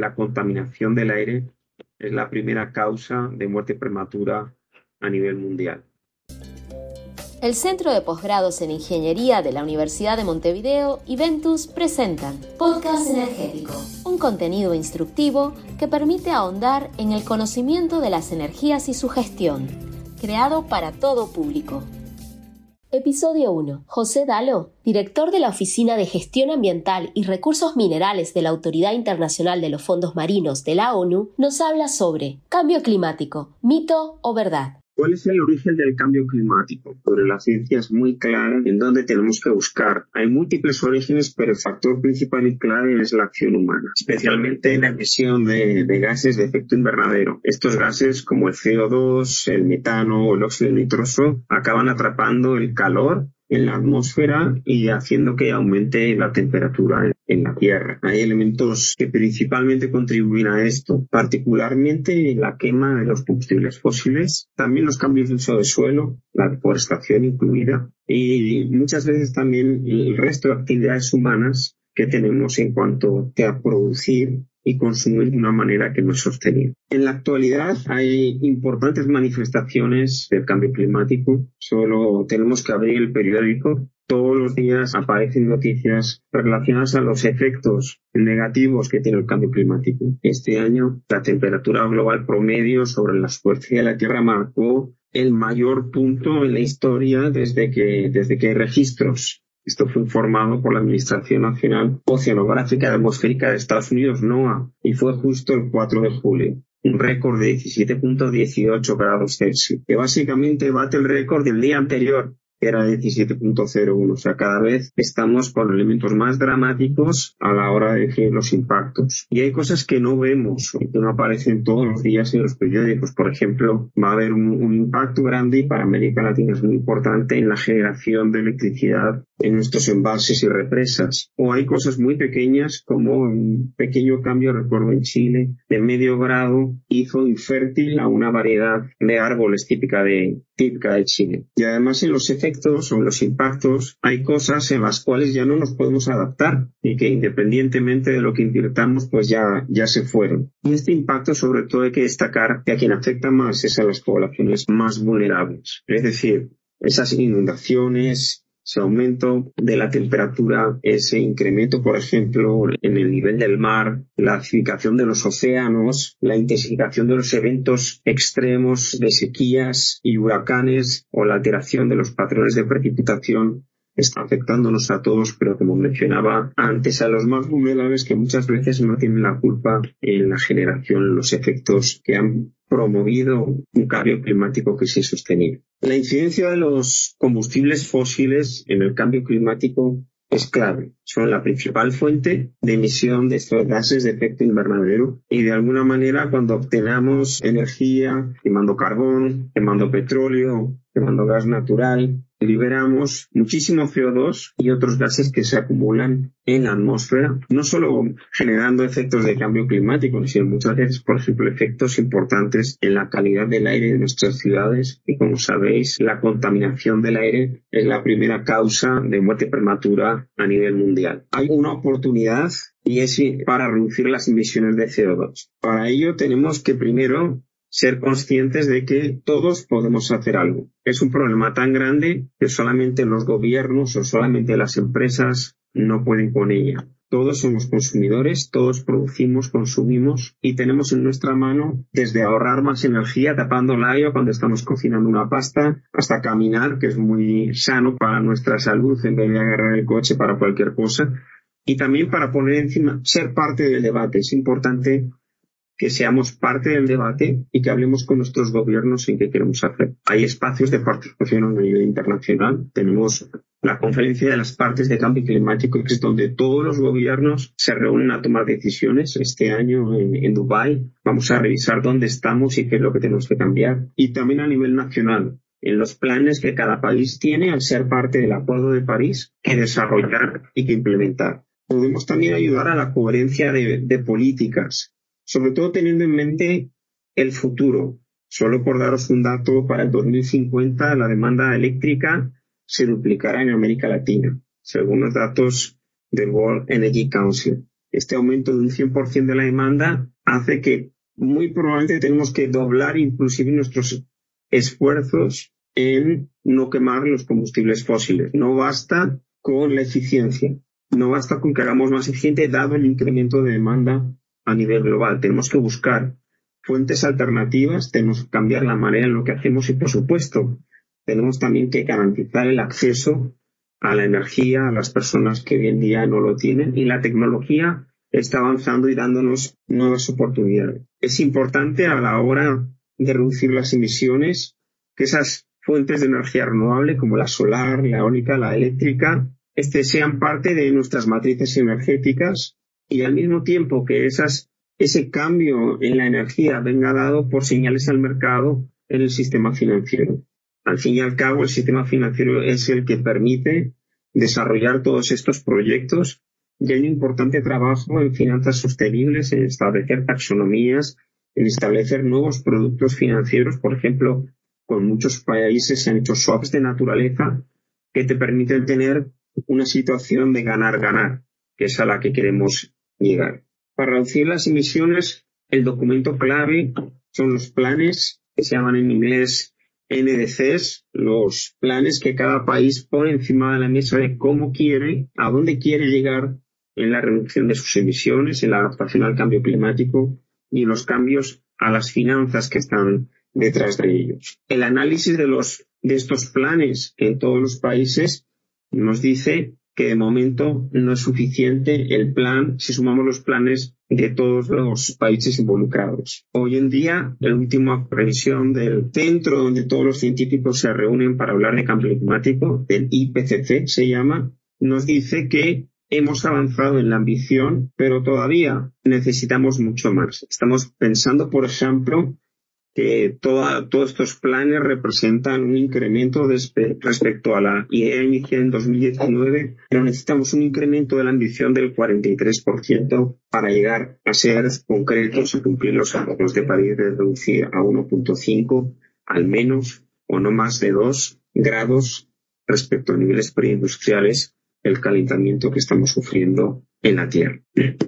La contaminación del aire es la primera causa de muerte prematura a nivel mundial. El Centro de Posgrados en Ingeniería de la Universidad de Montevideo y Ventus presentan Podcast Energético, un contenido instructivo que permite ahondar en el conocimiento de las energías y su gestión, creado para todo público. Episodio 1. José Dalo, director de la Oficina de Gestión Ambiental y Recursos Minerales de la Autoridad Internacional de los Fondos Marinos de la ONU, nos habla sobre cambio climático, mito o verdad. ¿Cuál es el origen del cambio climático? Sobre la ciencia es muy clara en dónde tenemos que buscar. Hay múltiples orígenes, pero el factor principal y clave es la acción humana, especialmente en la emisión de, de gases de efecto invernadero. Estos gases, como el CO2, el metano o el óxido nitroso, acaban atrapando el calor en la atmósfera y haciendo que aumente la temperatura en la Tierra. Hay elementos que principalmente contribuyen a esto, particularmente la quema de los combustibles fósiles, también los cambios de uso de suelo, la deforestación incluida, y muchas veces también el resto de actividades humanas que tenemos en cuanto a producir y consumir de una manera que no es sostenible. En la actualidad hay importantes manifestaciones del cambio climático. Solo tenemos que abrir el periódico. Todos los días aparecen noticias relacionadas a los efectos negativos que tiene el cambio climático. Este año la temperatura global promedio sobre la superficie de la Tierra marcó el mayor punto en la historia desde que, desde que hay registros esto fue informado por la Administración Nacional Oceanográfica y Atmosférica de Estados Unidos, NOAA, y fue justo el 4 de julio. Un récord de 17.18 grados Celsius, que básicamente bate el récord del día anterior, que era 17.01. O sea, cada vez estamos con elementos más dramáticos a la hora de decir los impactos. Y hay cosas que no vemos, que no aparecen todos los días en los periódicos. Por ejemplo, va a haber un, un impacto grande y para América Latina es muy importante en la generación de electricidad en nuestros embalses y represas. O hay cosas muy pequeñas como un pequeño cambio, recuerdo en Chile, de medio grado hizo infértil a una variedad de árboles típica de, típica de Chile. Y además en los efectos o en los impactos hay cosas en las cuales ya no nos podemos adaptar y que independientemente de lo que invirtamos pues ya, ya se fueron. Y este impacto sobre todo hay que destacar que a quien afecta más es a las poblaciones más vulnerables. Es decir, esas inundaciones, ese aumento de la temperatura, ese incremento, por ejemplo, en el nivel del mar, la acidificación de los océanos, la intensificación de los eventos extremos de sequías y huracanes o la alteración de los patrones de precipitación está afectándonos a todos, pero como mencionaba antes, a los más vulnerables que muchas veces no tienen la culpa en la generación, los efectos que han promovido un cambio climático que es insostenible. La incidencia de los combustibles fósiles en el cambio climático es clave. Son la principal fuente de emisión de estos gases de efecto invernadero y de alguna manera cuando obtenemos energía quemando carbón, quemando petróleo, quemando gas natural, liberamos muchísimo CO2 y otros gases que se acumulan en la atmósfera, no solo generando efectos de cambio climático, sino muchas veces, por ejemplo, efectos importantes en la calidad del aire de nuestras ciudades. Y como sabéis, la contaminación del aire es la primera causa de muerte prematura a nivel mundial. Hay una oportunidad y es para reducir las emisiones de CO2. Para ello tenemos que primero ser conscientes de que todos podemos hacer algo. Es un problema tan grande que solamente los gobiernos o solamente las empresas no pueden con ella. Todos somos consumidores, todos producimos, consumimos y tenemos en nuestra mano desde ahorrar más energía tapando el agua cuando estamos cocinando una pasta hasta caminar, que es muy sano para nuestra salud en vez de agarrar el coche para cualquier cosa. Y también para poner encima, ser parte del debate. Es importante que seamos parte del debate y que hablemos con nuestros gobiernos en qué queremos hacer. Hay espacios de participación a nivel internacional. Tenemos la conferencia de las partes de cambio climático, que es donde todos los gobiernos se reúnen a tomar decisiones. Este año en, en Dubái vamos a revisar dónde estamos y qué es lo que tenemos que cambiar. Y también a nivel nacional, en los planes que cada país tiene al ser parte del Acuerdo de París que desarrollar y que implementar. Podemos también ayudar a la coherencia de, de políticas sobre todo teniendo en mente el futuro. Solo por daros un dato, para el 2050 la demanda eléctrica se duplicará en América Latina, según los datos del World Energy Council. este aumento de un 100% de la demanda hace que muy probablemente tenemos que doblar inclusive nuestros esfuerzos en no quemar los combustibles fósiles. No basta con la eficiencia, no basta con que hagamos más eficiente dado el incremento de demanda a nivel global. Tenemos que buscar fuentes alternativas, tenemos que cambiar la manera en lo que hacemos y, por supuesto, tenemos también que garantizar el acceso a la energía a las personas que hoy en día no lo tienen y la tecnología está avanzando y dándonos nuevas oportunidades. Es importante a la hora de reducir las emisiones que esas fuentes de energía renovable como la solar, la eólica, la eléctrica, este, sean parte de nuestras matrices energéticas y al mismo tiempo que esas, ese cambio en la energía venga dado por señales al mercado en el sistema financiero. Al fin y al cabo, el sistema financiero es el que permite desarrollar todos estos proyectos y hay un importante trabajo en finanzas sostenibles, en establecer taxonomías, en establecer nuevos productos financieros. Por ejemplo, con muchos países se han hecho swaps de naturaleza que te permiten tener una situación de ganar-ganar, que es a la que queremos llegar. Para reducir las emisiones, el documento clave son los planes que se llaman en inglés NDCs, los planes que cada país pone encima de la mesa de cómo quiere, a dónde quiere llegar en la reducción de sus emisiones, en la adaptación al cambio climático y los cambios a las finanzas que están detrás de ellos. El análisis de los de estos planes en todos los países nos dice que de momento no es suficiente el plan si sumamos los planes de todos los países involucrados. Hoy en día, la última previsión del centro donde todos los científicos se reúnen para hablar de cambio climático, del IPCC se llama, nos dice que hemos avanzado en la ambición, pero todavía necesitamos mucho más. Estamos pensando, por ejemplo, que todos estos planes representan un incremento respecto a la idea inicial en 2019, pero necesitamos un incremento de la ambición del 43% para llegar a ser concretos y cumplir los acuerdos de París de reducir a 1.5 al menos o no más de 2 grados respecto a niveles preindustriales el calentamiento que estamos sufriendo en la Tierra.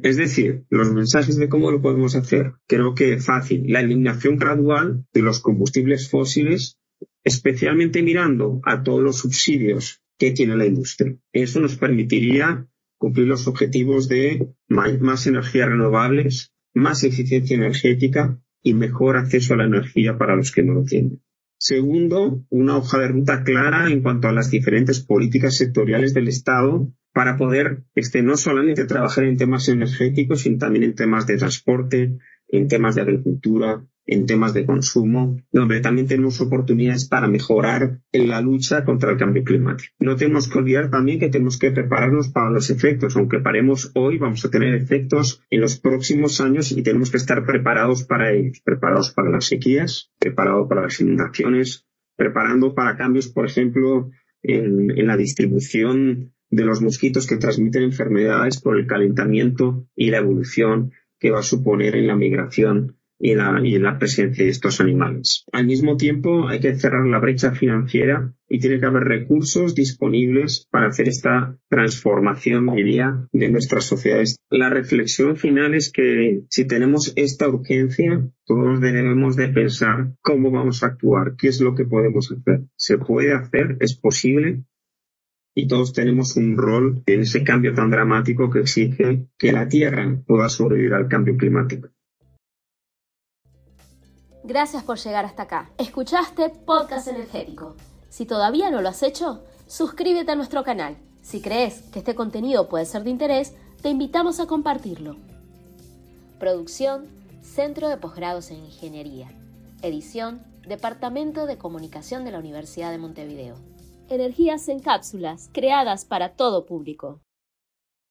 Es decir, los mensajes de cómo lo podemos hacer, creo que fácil. La eliminación gradual de los combustibles fósiles, especialmente mirando a todos los subsidios que tiene la industria. Eso nos permitiría cumplir los objetivos de más energías renovables, más eficiencia energética y mejor acceso a la energía para los que no lo tienen. Segundo, una hoja de ruta clara en cuanto a las diferentes políticas sectoriales del Estado para poder este, no solamente trabajar en temas energéticos, sino también en temas de transporte, en temas de agricultura, en temas de consumo, donde también tenemos oportunidades para mejorar en la lucha contra el cambio climático. No tenemos que olvidar también que tenemos que prepararnos para los efectos. Aunque paremos hoy, vamos a tener efectos en los próximos años y tenemos que estar preparados para ellos, preparados para las sequías, preparados para las inundaciones, preparando para cambios, por ejemplo, en, en la distribución de los mosquitos que transmiten enfermedades por el calentamiento y la evolución que va a suponer en la migración y en, la, presencia de estos animales. Al mismo tiempo, hay que cerrar la brecha financiera y tiene que haber recursos disponibles para hacer esta transformación, diría, de nuestras sociedades. La reflexión final es que si tenemos esta urgencia, todos debemos de pensar cómo vamos a actuar, qué es lo que podemos hacer. ¿Se puede hacer? ¿Es posible? y todos tenemos un rol en ese cambio tan dramático que exige que la Tierra pueda sobrevivir al cambio climático. Gracias por llegar hasta acá. Escuchaste Podcast Energético. Si todavía no lo has hecho, suscríbete a nuestro canal. Si crees que este contenido puede ser de interés, te invitamos a compartirlo. Producción, Centro de Posgrados en Ingeniería. Edición, Departamento de Comunicación de la Universidad de Montevideo. Energías en cápsulas, creadas para todo público.